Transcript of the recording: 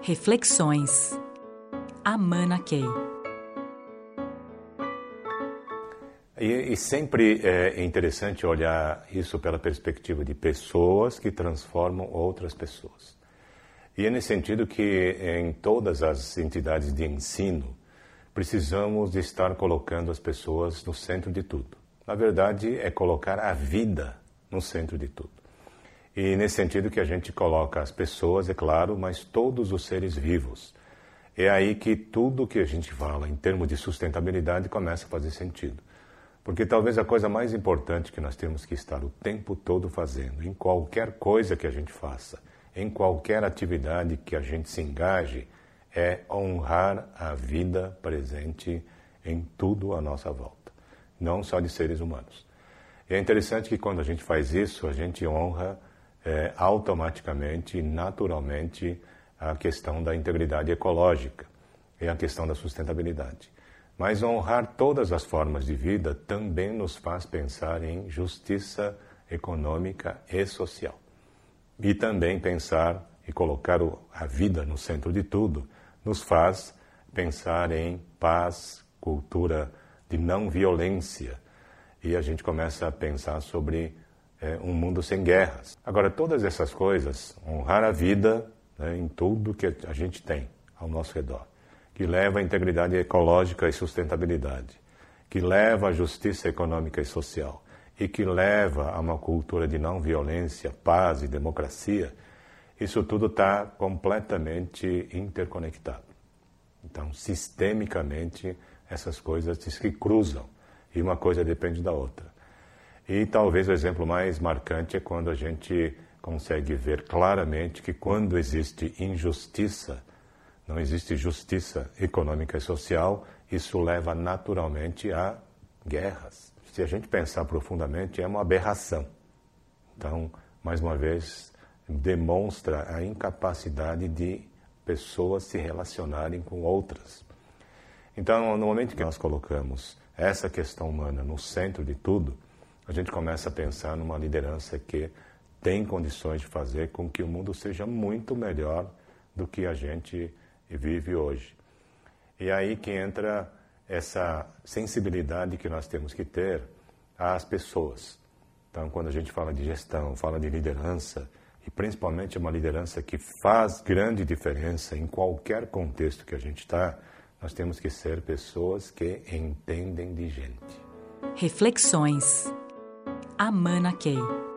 Reflexões. Amana Key. E, e, sempre é interessante olhar isso pela perspectiva de pessoas que transformam outras pessoas. E é nesse sentido que em todas as entidades de ensino precisamos estar colocando as pessoas no centro de tudo. Na verdade, é colocar a vida no centro de tudo. E nesse sentido que a gente coloca as pessoas, é claro, mas todos os seres vivos. É aí que tudo que a gente fala em termos de sustentabilidade começa a fazer sentido. Porque talvez a coisa mais importante que nós temos que estar o tempo todo fazendo, em qualquer coisa que a gente faça, em qualquer atividade que a gente se engaje, é honrar a vida presente em tudo à nossa volta, não só de seres humanos. E é interessante que quando a gente faz isso, a gente honra é, automaticamente, naturalmente, a questão da integridade ecológica e a questão da sustentabilidade. Mas honrar todas as formas de vida também nos faz pensar em justiça econômica e social. E também pensar e colocar a vida no centro de tudo nos faz pensar em paz, cultura de não violência. E a gente começa a pensar sobre é, um mundo sem guerras. Agora, todas essas coisas, honrar a vida né, em tudo que a gente tem ao nosso redor que leva à integridade ecológica e sustentabilidade, que leva à justiça econômica e social e que leva a uma cultura de não violência, paz e democracia, isso tudo está completamente interconectado. Então, sistemicamente, essas coisas se cruzam e uma coisa depende da outra. E talvez o exemplo mais marcante é quando a gente consegue ver claramente que quando existe injustiça, não existe justiça econômica e social, isso leva naturalmente a guerras. Se a gente pensar profundamente, é uma aberração. Então, mais uma vez, demonstra a incapacidade de pessoas se relacionarem com outras. Então, no momento que nós colocamos essa questão humana no centro de tudo, a gente começa a pensar numa liderança que tem condições de fazer com que o mundo seja muito melhor do que a gente vive hoje. E aí que entra essa sensibilidade que nós temos que ter às pessoas. Então, quando a gente fala de gestão, fala de liderança, e principalmente uma liderança que faz grande diferença em qualquer contexto que a gente está, nós temos que ser pessoas que entendem de gente. Reflexões. Amana Key.